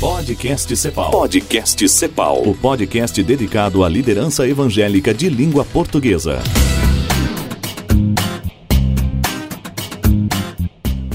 Podcast Cepal. Podcast Cepal. O podcast dedicado à liderança evangélica de língua portuguesa.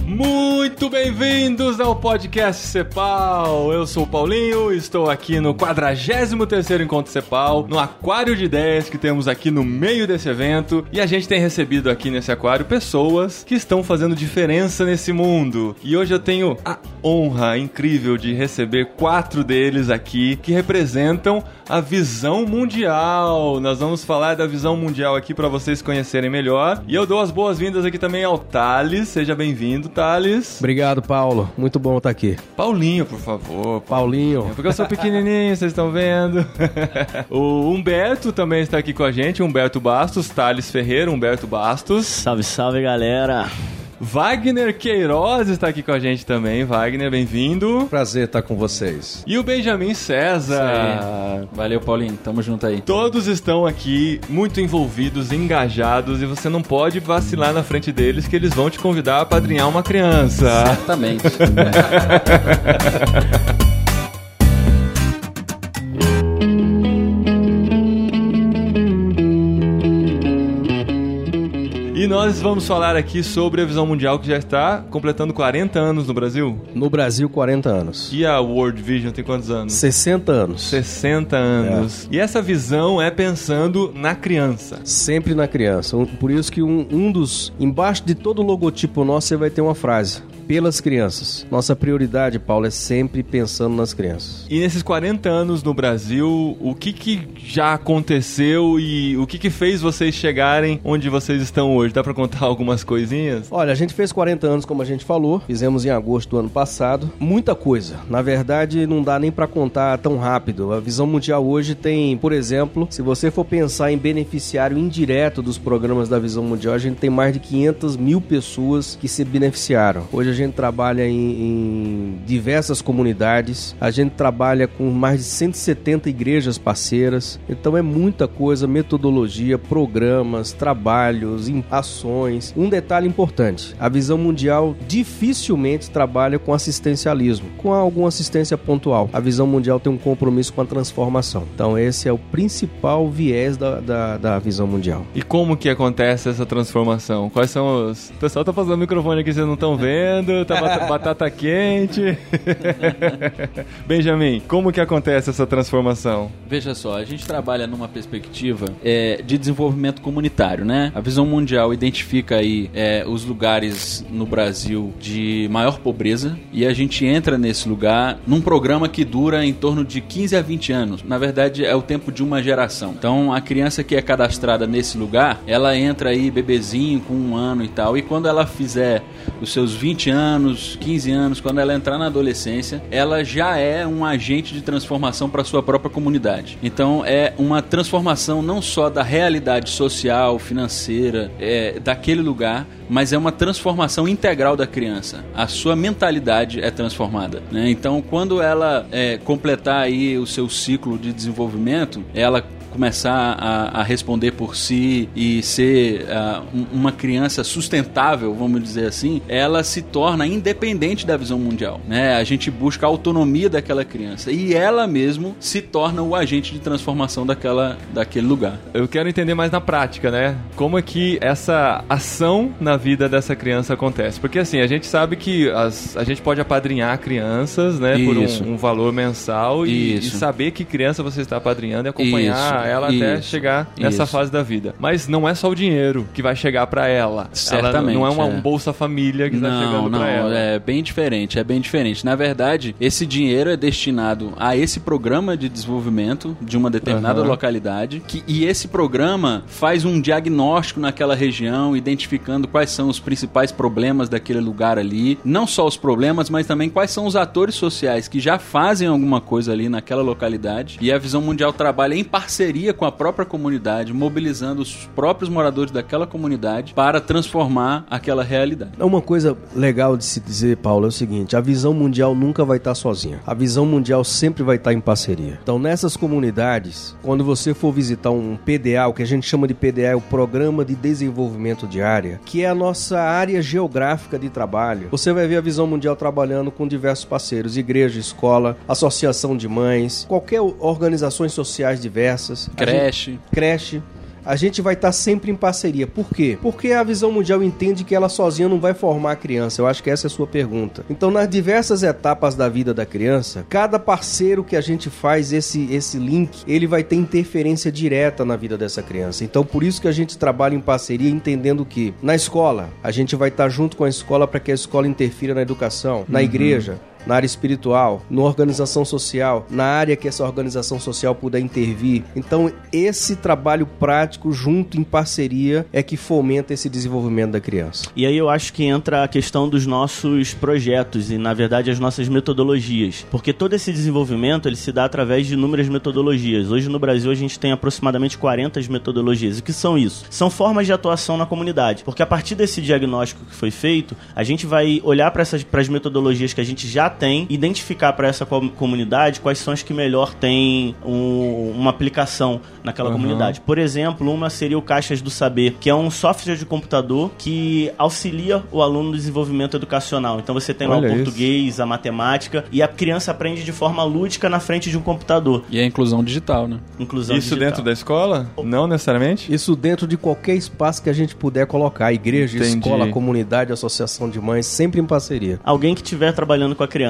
Muito bem-vindos ao podcast Cepal. Eu sou o Paulinho, estou aqui no 43º Encontro Cepal, no aquário de ideias que temos aqui no meio desse evento, e a gente tem recebido aqui nesse aquário pessoas que estão fazendo diferença nesse mundo. E hoje eu tenho a honra incrível de receber quatro deles aqui que representam a visão mundial. Nós vamos falar da visão mundial aqui para vocês conhecerem melhor. E eu dou as boas-vindas aqui também ao Thales. Seja bem-vindo, Thales. Obrigado, Paulo. Muito bom estar aqui. Paulinho, por favor. Paulinho. Porque eu sou pequenininho, vocês estão vendo. o Humberto também está aqui com a gente. Humberto Bastos, Thales Ferreira, Humberto Bastos. Salve, salve, galera. Wagner Queiroz está aqui com a gente também. Wagner, bem-vindo. Prazer estar com vocês. E o Benjamin César. Valeu, Paulinho. Tamo junto aí. Todos estão aqui muito envolvidos, engajados, e você não pode vacilar na frente deles que eles vão te convidar a padrinhar uma criança. Certamente. nós vamos falar aqui sobre a visão mundial que já está completando 40 anos no Brasil. No Brasil, 40 anos. E a World Vision tem quantos anos? 60 anos. 60 anos. E essa visão é pensando na criança. Sempre na criança. Por isso que um, um dos. Embaixo de todo logotipo nosso você vai ter uma frase. Pelas crianças. Nossa prioridade, Paulo, é sempre pensando nas crianças. E nesses 40 anos no Brasil, o que, que já aconteceu e o que, que fez vocês chegarem onde vocês estão hoje? Dá pra contar algumas coisinhas? Olha, a gente fez 40 anos, como a gente falou. Fizemos em agosto do ano passado. Muita coisa. Na verdade, não dá nem pra contar tão rápido. A visão mundial hoje tem, por exemplo, se você for pensar em beneficiário indireto dos programas da visão mundial, a gente tem mais de 500 mil pessoas que se beneficiaram. Hoje a gente trabalha em, em diversas comunidades. A gente trabalha com mais de 170 igrejas parceiras. Então é muita coisa, metodologia, programas, trabalhos, ações. Um detalhe importante: a visão mundial dificilmente trabalha com assistencialismo, com alguma assistência pontual. A visão mundial tem um compromisso com a transformação. Então esse é o principal viés da, da, da visão mundial. E como que acontece essa transformação? Quais são os... O pessoal tá passando o microfone aqui, vocês não estão vendo, tá bat- batata quente. Benjamin, como que acontece essa transformação? Veja só, a gente trabalha numa perspectiva é, de desenvolvimento comunitário, né? A visão mundial identifica aí é, os lugares no Brasil de maior pobreza e a gente entra nesse lugar num programa que dura em torno de 15 a 20 anos. Na verdade, é o tempo de uma geração. Então, a criança que é cadastrada nesse lugar, ela entra aí bebezinho com um ano e tal, e quando ela fizer os seus 20 anos, 15 anos, quando ela entrar na adolescência, ela já é um agente de transformação para sua própria comunidade. Então é uma transformação não só da realidade social, financeira, é, daquele lugar, mas é uma transformação integral da criança. A sua mentalidade é transformada. né? Então quando ela é, completar aí o seu ciclo de desenvolvimento, ela começar a, a responder por si e ser um- uma criança sustentável, vamos dizer assim, ela se torna independente da visão mundial. Né? A gente busca a autonomia daquela criança e ela mesmo se torna o agente de transformação daquela, daquele lugar. Eu quero entender mais na prática, né? Como é que essa ação na vida dessa criança acontece? Porque assim, a gente sabe que as- a gente pode apadrinhar crianças, né? Isso. Por um, um valor mensal e, e saber que criança você está apadrinhando e acompanhar Ela até isso, chegar nessa isso. fase da vida. Mas não é só o dinheiro que vai chegar pra ela. Certamente, Ela não é uma é. um Bolsa Família que está chegando pra ela. é bem diferente, é bem diferente. Na verdade, esse dinheiro é destinado a esse programa de desenvolvimento de uma determinada Aham. localidade, que, e esse programa faz um diagnóstico naquela região, identificando quais são os principais problemas daquele lugar ali, não só os problemas, mas também quais são os atores sociais que já fazem alguma coisa ali naquela localidade. E a Visão Mundial trabalha em parceria parceria com a própria comunidade, mobilizando os próprios moradores daquela comunidade para transformar aquela realidade. Uma coisa legal de se dizer, Paulo, é o seguinte: a visão mundial nunca vai estar sozinha. A visão mundial sempre vai estar em parceria. Então, nessas comunidades, quando você for visitar um PDA, o que a gente chama de PDA é o Programa de Desenvolvimento de Área, que é a nossa área geográfica de trabalho, você vai ver a visão mundial trabalhando com diversos parceiros, igreja, escola, associação de mães, qualquer organizações sociais diversas, creche, gente, creche a gente vai estar tá sempre em parceria. Por quê? Porque a visão mundial entende que ela sozinha não vai formar a criança. Eu acho que essa é a sua pergunta. Então, nas diversas etapas da vida da criança, cada parceiro que a gente faz esse, esse link, ele vai ter interferência direta na vida dessa criança. Então, por isso que a gente trabalha em parceria, entendendo que na escola, a gente vai estar tá junto com a escola para que a escola interfira na educação, na uhum. igreja, na área espiritual, na organização social, na área que essa organização social puder intervir. Então, esse trabalho prático junto em parceria é que fomenta esse desenvolvimento da criança. E aí eu acho que entra a questão dos nossos projetos e, na verdade, as nossas metodologias, porque todo esse desenvolvimento ele se dá através de inúmeras metodologias. Hoje no Brasil a gente tem aproximadamente 40 metodologias. O que são isso? São formas de atuação na comunidade, porque a partir desse diagnóstico que foi feito, a gente vai olhar para essas para as metodologias que a gente já tem, identificar para essa comunidade quais são as que melhor têm um, uma aplicação naquela uhum. comunidade. Por exemplo, uma seria o Caixas do Saber, que é um software de computador que auxilia o aluno no desenvolvimento educacional. Então você tem lá Olha o português, isso. a matemática, e a criança aprende de forma lúdica na frente de um computador. E a inclusão digital, né? Inclusão isso digital. dentro da escola? Não necessariamente? Isso dentro de qualquer espaço que a gente puder colocar. Igreja, Entendi. escola, comunidade, associação de mães, sempre em parceria. Alguém que estiver trabalhando com a criança.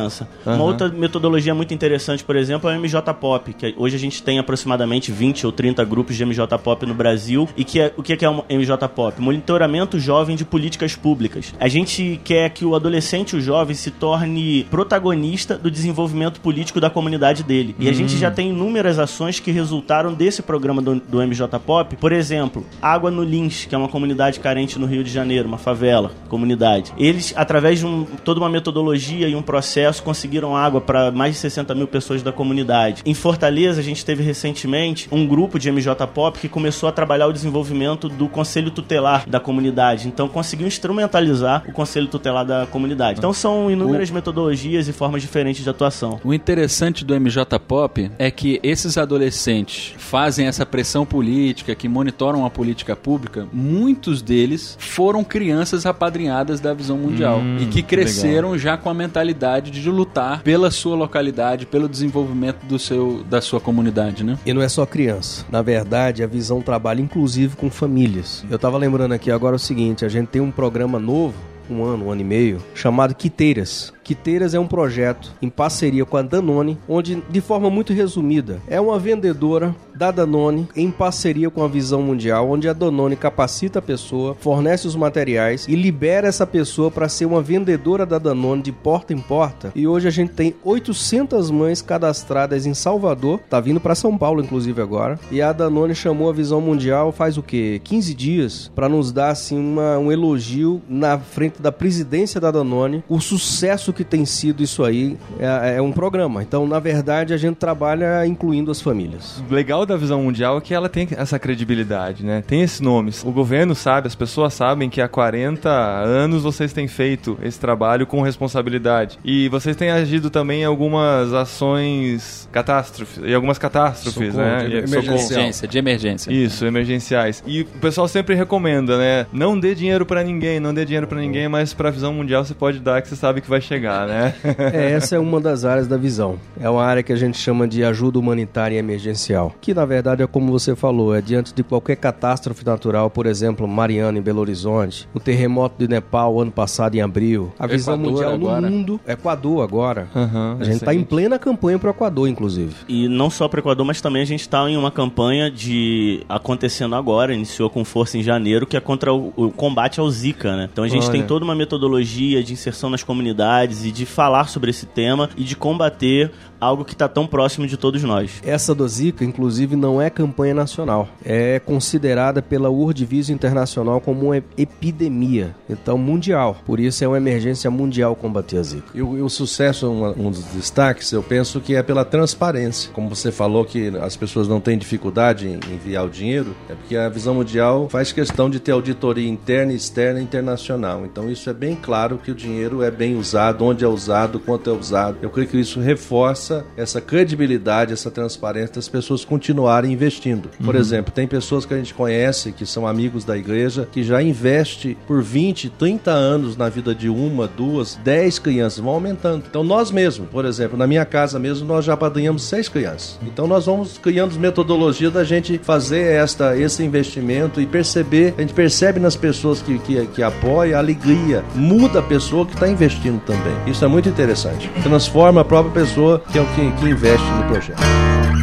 Uhum. Uma outra metodologia muito interessante, por exemplo, é o MJ Pop, que hoje a gente tem aproximadamente 20 ou 30 grupos de MJ Pop no Brasil. E que é, o que é o MJ Pop? Monitoramento jovem de políticas públicas. A gente quer que o adolescente, o jovem, se torne protagonista do desenvolvimento político da comunidade dele. E a gente já tem inúmeras ações que resultaram desse programa do, do MJ Pop. Por exemplo, Água no Lins, que é uma comunidade carente no Rio de Janeiro, uma favela, comunidade. Eles, através de um, toda uma metodologia e um processo, conseguiram água para mais de 60 mil pessoas da comunidade. Em Fortaleza, a gente teve recentemente um grupo de MJ Pop que começou a trabalhar o desenvolvimento do conselho tutelar da comunidade. Então, conseguiu instrumentalizar o conselho tutelar da comunidade. Então, são inúmeras o... metodologias e formas diferentes de atuação. O interessante do MJ Pop é que esses adolescentes fazem essa pressão política, que monitoram a política pública, muitos deles foram crianças apadrinhadas da visão mundial hum, e que cresceram legal. já com a mentalidade de lutar pela sua localidade, pelo desenvolvimento do seu, da sua comunidade, né? E não é só criança. Na verdade, a visão trabalha inclusive com famílias. Eu tava lembrando aqui agora o seguinte, a gente tem um programa novo um ano, um ano e meio, chamado Quiteiras. Quiteiras é um projeto em parceria com a Danone, onde, de forma muito resumida, é uma vendedora da Danone em parceria com a Visão Mundial, onde a Danone capacita a pessoa, fornece os materiais e libera essa pessoa para ser uma vendedora da Danone de porta em porta. E hoje a gente tem 800 mães cadastradas em Salvador, tá vindo para São Paulo inclusive agora. E a Danone chamou a Visão Mundial faz o quê? 15 dias para nos dar assim uma, um elogio na frente da presidência da Danone, o sucesso que tem sido isso aí é, é um programa. Então, na verdade, a gente trabalha incluindo as famílias. Legal legal da visão mundial é que ela tem essa credibilidade, né? Tem esses nomes. O governo sabe, as pessoas sabem que há 40 anos vocês têm feito esse trabalho com responsabilidade. E vocês têm agido também em algumas ações catástrofes, em algumas catástrofes, Socorro, né? De emergência, de emergência. Isso, emergenciais. E o pessoal sempre recomenda, né? Não dê dinheiro para ninguém, não dê dinheiro para ninguém, mas para visão mundial você pode dar que você sabe que vai chegar, né? é, essa é uma das áreas da visão. É uma área que a gente chama de ajuda humanitária emergencial, que na verdade é como você falou, é diante de qualquer catástrofe natural, por exemplo, Mariana em Belo Horizonte, o terremoto de Nepal ano passado em abril, a visão Equador mundial agora. no mundo, Equador agora. Uhum, a gente está em plena campanha para o Equador, inclusive. E não só para o Equador, mas também a gente está em uma campanha de acontecendo agora, iniciou com força em janeiro, que é contra o, o combate ao Zika, né? Então a gente Olha. tem toda uma metodologia de inserção nas comunidades atividades e de falar sobre esse tema e de combater algo que está tão próximo de todos nós. Essa do Zika, inclusive, não é campanha nacional. É considerada pela Vision Internacional como uma epidemia, então mundial. Por isso é uma emergência mundial combater a Zika. E o, e o sucesso, um, um, dos destaques, eu penso que é pela transparência. Como você falou que as pessoas não têm dificuldade em enviar o dinheiro, é porque a Visão Mundial faz questão de ter auditoria interna, externa e internacional. Então isso é bem claro que o dinheiro é bem usado, onde é usado, quanto é usado. Eu creio que isso reforça essa, essa credibilidade, essa transparência das pessoas continuarem investindo. Por uhum. exemplo, tem pessoas que a gente conhece, que são amigos da igreja, que já investe por 20, 30 anos na vida de uma, duas, dez crianças, vão aumentando. Então nós mesmos, por exemplo, na minha casa mesmo, nós já padrinhamos seis crianças. Então nós vamos criando metodologia da gente fazer esta, esse investimento e perceber, a gente percebe nas pessoas que, que, que apoiam a alegria, muda a pessoa que está investindo também. Isso é muito interessante. Transforma a própria pessoa que é o que, que investe no projeto.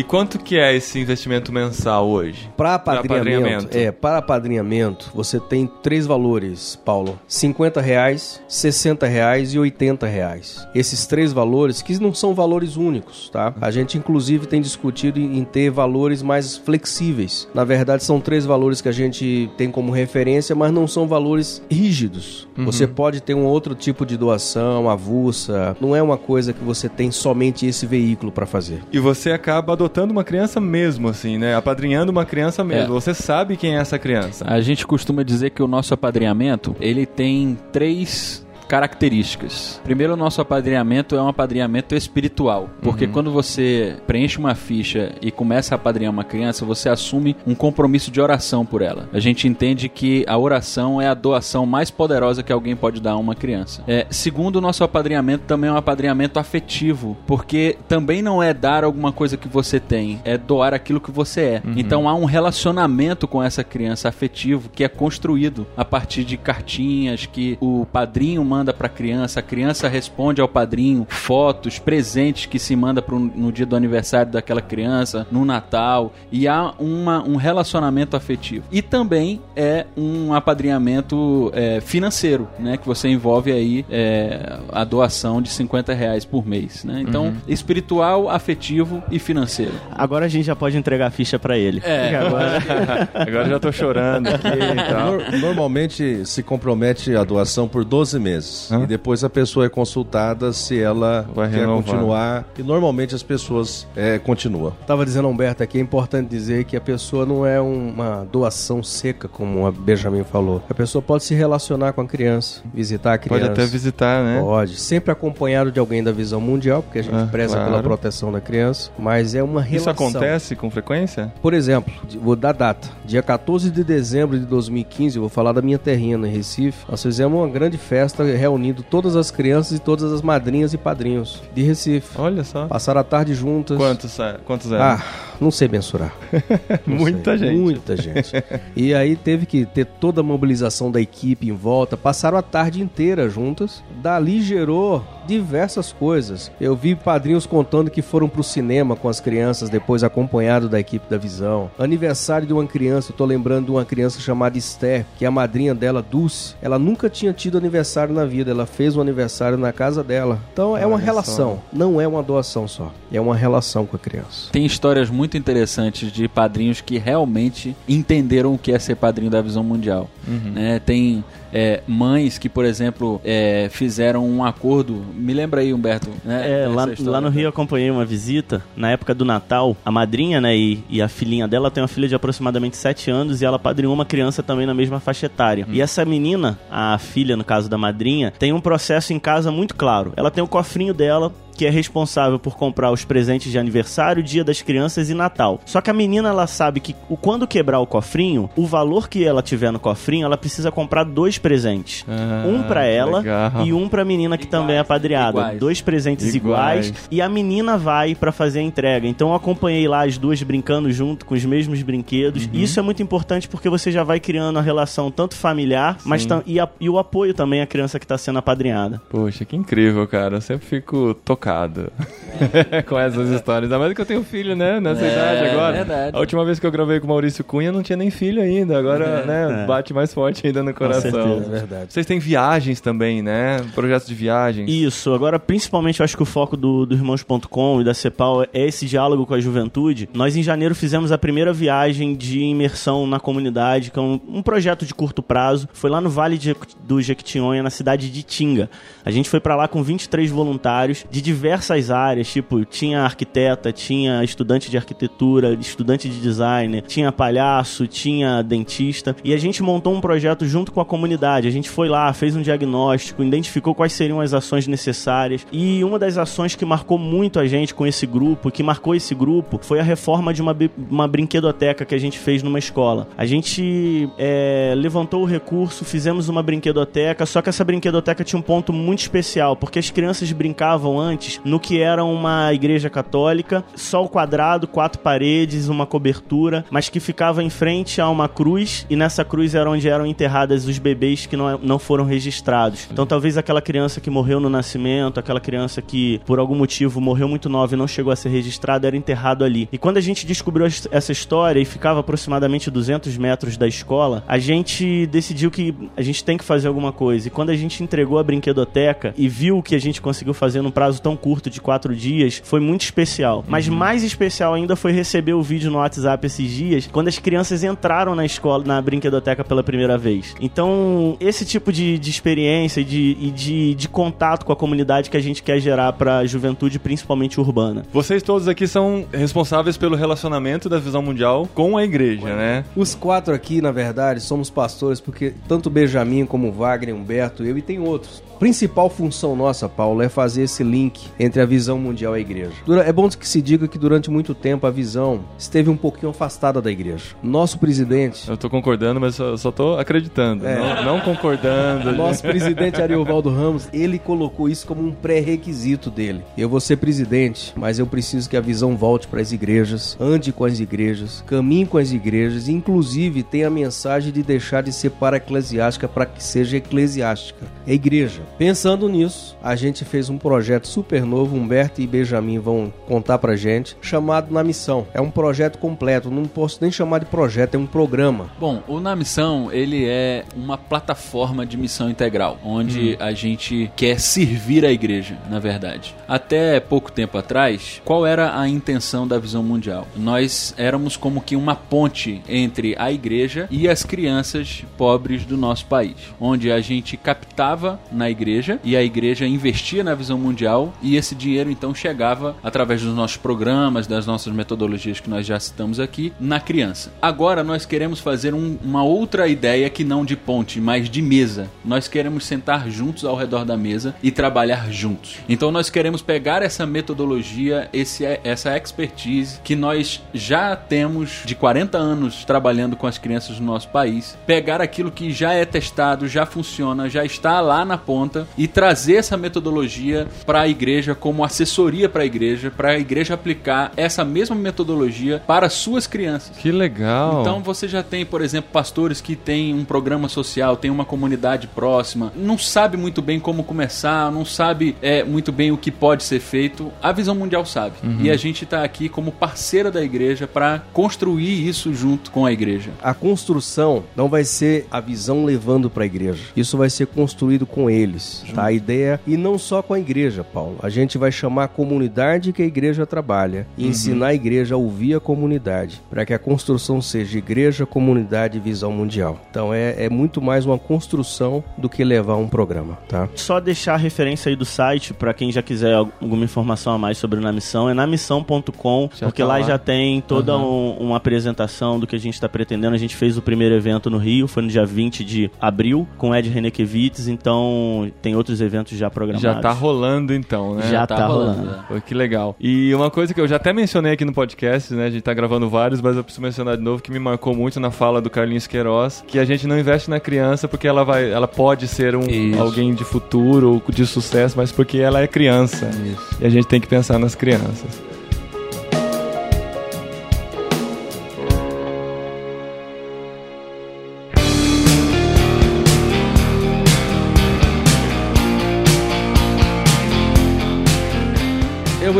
E quanto que é esse investimento mensal hoje? Para apadrinhamento, é, para apadrinhamento, você tem três valores, Paulo: 50 reais, 60 reais e 80 reais. Esses três valores, que não são valores únicos, tá? A gente inclusive tem discutido em ter valores mais flexíveis. Na verdade, são três valores que a gente tem como referência, mas não são valores rígidos. Uhum. Você pode ter um outro tipo de doação, avulsa. Não é uma coisa que você tem somente esse veículo para fazer. E você acaba adotando adotando uma criança mesmo, assim, né? Apadrinhando uma criança mesmo. É. Você sabe quem é essa criança. A gente costuma dizer que o nosso apadrinhamento, ele tem três características. Primeiro, o nosso apadrinhamento é um apadrinhamento espiritual, porque uhum. quando você preenche uma ficha e começa a apadrinhar uma criança, você assume um compromisso de oração por ela. A gente entende que a oração é a doação mais poderosa que alguém pode dar a uma criança. É, segundo, o nosso apadrinhamento também é um apadrinhamento afetivo, porque também não é dar alguma coisa que você tem, é doar aquilo que você é. Uhum. Então há um relacionamento com essa criança afetivo que é construído a partir de cartinhas que o padrinho manda manda para a criança, a criança responde ao padrinho, fotos, presentes que se manda pro, no dia do aniversário daquela criança, no Natal, e há uma, um relacionamento afetivo. E também é um apadrinhamento é, financeiro, né? Que você envolve aí é, a doação de 50 reais por mês, né? Então, uhum. espiritual, afetivo e financeiro. Agora a gente já pode entregar a ficha para ele. É. Agora... Agora já tô chorando aqui Normalmente se compromete a doação por 12 meses. Hã? E depois a pessoa é consultada se ela Vai quer renovar. continuar. E normalmente as pessoas é, continuam. Tava dizendo Humberto aqui, é importante dizer que a pessoa não é uma doação seca, como a Benjamin falou. A pessoa pode se relacionar com a criança, visitar a criança. Pode até visitar, né? Pode. Sempre acompanhado de alguém da visão mundial, porque a gente ah, preza claro. pela proteção da criança. Mas é uma relação. Isso acontece com frequência? Por exemplo, vou dar data. Dia 14 de dezembro de 2015, eu vou falar da minha terrinha em Recife. Nós fizemos uma grande festa reunindo todas as crianças e todas as madrinhas e padrinhos de Recife. Olha só. Passaram a tarde juntas. Quantos, quantos eram? Ah, não sei mensurar. Não muita sei. gente. Muita gente. e aí teve que ter toda a mobilização da equipe em volta. Passaram a tarde inteira juntas. Dali gerou diversas coisas. Eu vi padrinhos contando que foram pro cinema com as crianças, depois acompanhado da equipe da Visão. Aniversário de uma criança, eu tô lembrando de uma criança chamada Esther, que é a madrinha dela, Dulce. Ela nunca tinha tido aniversário na vida, ela fez um aniversário na casa dela. Então é uma relação, só. não é uma doação só, é uma relação com a criança. Tem histórias muito interessantes de padrinhos que realmente entenderam o que é ser padrinho da Visão Mundial. Uhum. Né? Tem é, mães que, por exemplo, é, fizeram um acordo. Me lembra aí, Humberto. Né, é, lá, lá, no Rio eu acompanhei uma visita. Na época do Natal, a madrinha né, e, e, a filhinha dela tem uma filha de aproximadamente 7 anos e ela padrinhou uma criança também na mesma faixa etária. Hum. E essa menina, a filha, no caso da madrinha, tem um processo em casa muito claro. Ela tem o cofrinho dela que é responsável por comprar os presentes de aniversário, Dia das Crianças e Natal. Só que a menina ela sabe que o quando quebrar o cofrinho, o valor que ela tiver no cofrinho, ela precisa comprar dois presentes. Ah, um pra ela legal. e um pra menina que também é apadreada. iguais. Dois presentes iguais. Iguais. e a menina vai pra fazer a entrega. Então eu acompanhei lá as duas brincando junto com os mesmos brinquedos. Uhum. E isso é muito importante porque você já vai criando a relação tanto familiar, mas tam- e, a- e o apoio também à criança que tá sendo apadrinhada. Poxa, que incrível, cara. Eu sempre fico tocado com essas histórias. Ainda mais que eu tenho filho, né? Nessa É, idade agora. verdade. A última vez que eu gravei com o Maurício Cunha, não tinha nem filho ainda. Agora, né, é. bate mais forte ainda no coração. certeza. É verdade. Vocês têm viagens também, né? Projetos de viagens. Isso, agora principalmente eu acho que o foco do, do Irmãos.com e da CEPAL é esse diálogo com a juventude. Nós em janeiro fizemos a primeira viagem de imersão na comunidade, que é um, um projeto de curto prazo. Foi lá no Vale de- do Jequitinhonha, na cidade de Tinga. A gente foi pra lá com 23 voluntários de diversas áreas, tipo, tinha arquiteta, tinha estudante de arquitetura, estudante de design, tinha palhaço, tinha dentista. E a gente montou um projeto junto com a comunidade. A gente foi lá, fez um diagnóstico, identificou quais seriam as ações necessárias. E uma das ações que marcou muito a gente com esse grupo, que marcou esse grupo, foi a reforma de uma, uma brinquedoteca que a gente fez numa escola. A gente é, levantou o recurso, fizemos uma brinquedoteca, só que essa brinquedoteca tinha um ponto muito especial, porque as crianças brincavam antes no que era uma igreja católica, só o quadrado, quatro paredes, uma cobertura, mas que ficava em frente a uma cruz, e nessa cruz era onde eram enterradas os bebês que não, não foram registrados. Então talvez aquela criança que morreu no nascimento, aquela criança que por algum motivo morreu muito nova e não chegou a ser registrada, era enterrado ali. E quando a gente descobriu es- essa história e ficava aproximadamente 200 metros da escola, a gente decidiu que a gente tem que fazer alguma coisa. E quando a gente entregou a brinquedoteca e viu o que a gente conseguiu fazer num prazo tão curto de quatro dias, foi muito especial. Mas mais especial ainda foi receber o vídeo no WhatsApp esses dias, quando as crianças entraram na escola, na brinquedoteca pela primeira vez. Então, esse tipo de, de experiência e, de, e de, de contato com a comunidade que a gente quer gerar pra juventude, principalmente urbana. Vocês todos aqui são responsáveis pelo relacionamento da Visão Mundial com a igreja, né? Os quatro aqui, na verdade, somos pastores porque tanto o Benjamin como o Wagner, Humberto, eu e tem outros. Principal função nossa, Paulo, é fazer esse link entre a visão mundial e a igreja. É bom que se diga que durante muito tempo a visão esteve um pouquinho afastada da igreja. Nosso presidente, Eu tô concordando, mas só, só tô acreditando. É. Não, não concordando. nosso presidente Ariovaldo Ramos, ele colocou isso como um pré-requisito dele. Eu vou ser presidente, mas eu preciso que a visão volte para as igrejas, ande com as igrejas, caminhe com as igrejas, e inclusive tenha a mensagem de deixar de ser para-eclesiástica para que seja eclesiástica. É igreja. Pensando nisso, a gente fez um projeto super novo, Humberto e Benjamin vão contar pra gente, chamado Na Missão. É um projeto completo, não posso nem chamar de projeto, é um programa. Bom, o Na Missão, ele é uma plataforma de missão integral, onde a gente quer servir a igreja, na verdade. Até pouco tempo atrás, qual era a intenção da visão mundial? Nós éramos como que uma ponte entre a igreja e as crianças pobres do nosso país, onde a gente captava na igreja e a igreja investia na visão mundial e esse dinheiro então chegava através dos nossos programas, das nossas metodologias que nós já citamos aqui, na criança. Agora nós queremos fazer um- uma outra ideia que não de ponte, mas de mesa. Nós queremos sentar juntos ao redor da mesa e trabalhar juntos. Então nós queremos pegar essa metodologia, esse, essa expertise que nós já temos de 40 anos trabalhando com as crianças do nosso país, pegar aquilo que já é testado, já funciona, já está lá na ponta e trazer essa metodologia para a igreja como assessoria para a igreja, para a igreja aplicar essa mesma metodologia para suas crianças. Que legal. Então você já tem, por exemplo, pastores que têm um programa social, tem uma comunidade próxima, não sabe muito bem como começar, não sabe é, muito bem o que pode ser feito. A Visão Mundial sabe. E a gente está aqui como parceira da igreja para construir isso junto com a igreja. A construção não vai ser a visão levando para a igreja. Isso vai ser construído com eles, tá? A ideia e não só com a igreja, Paulo. A gente vai chamar a comunidade que a igreja trabalha e ensinar a igreja a ouvir a comunidade, para que a construção seja igreja, comunidade e visão mundial. Então é, é muito mais uma construção do que levar um programa, tá? Só deixar a referência aí do site para quem já quiser alguma informação a mais sobre o Na Missão é namissão.com, porque tá lá, lá. já tem toda Uhum. um- uma apresentação do que a gente está pretendendo. A gente fez o primeiro evento no Rio, foi no dia 20 de abril, com Ed Renekiewicz, então então tem outros eventos já programados. Já tá rolando então, né? Já tá rolando. é. Pô, que legal. E uma coisa que eu já até mencionei aqui no podcast, né? A gente tá gravando vários, mas eu preciso mencionar de novo que me marcou muito na fala do Carlinhos Queiroz, que a gente não investe na criança porque ela vai, ela pode ser um Isso. alguém de futuro ou de sucesso, mas porque ela é criança. Isso. E a gente tem que pensar nas crianças.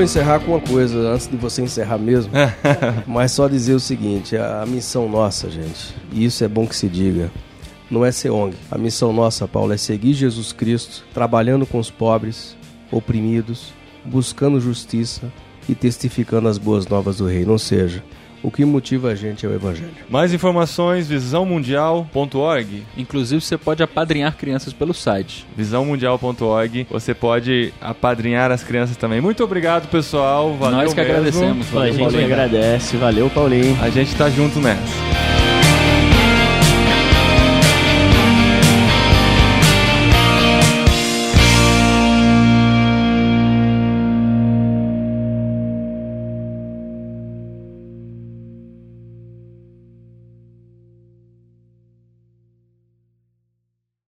Vou encerrar com uma coisa, antes de você encerrar mesmo. mas só dizer o seguinte: a, a missão nossa, gente, e isso é bom que se diga, não é ser ONG. A missão nossa, Paulo, é seguir Jesus Cristo, trabalhando com os pobres, oprimidos, buscando justiça e testificando as boas novas do Reino. Ou seja, o que motiva a gente é o Evangelho. Mais informações, visãomundial.org. Inclusive, você pode apadrinhar crianças pelo site. Visãomundial.org. Você pode apadrinhar as crianças também. Muito obrigado, pessoal. Valeu Nós que mesmo. agradecemos. Pô, a Valeu, gente Paulinho. agradece. Valeu, Paulinho. A gente tá junto nessa.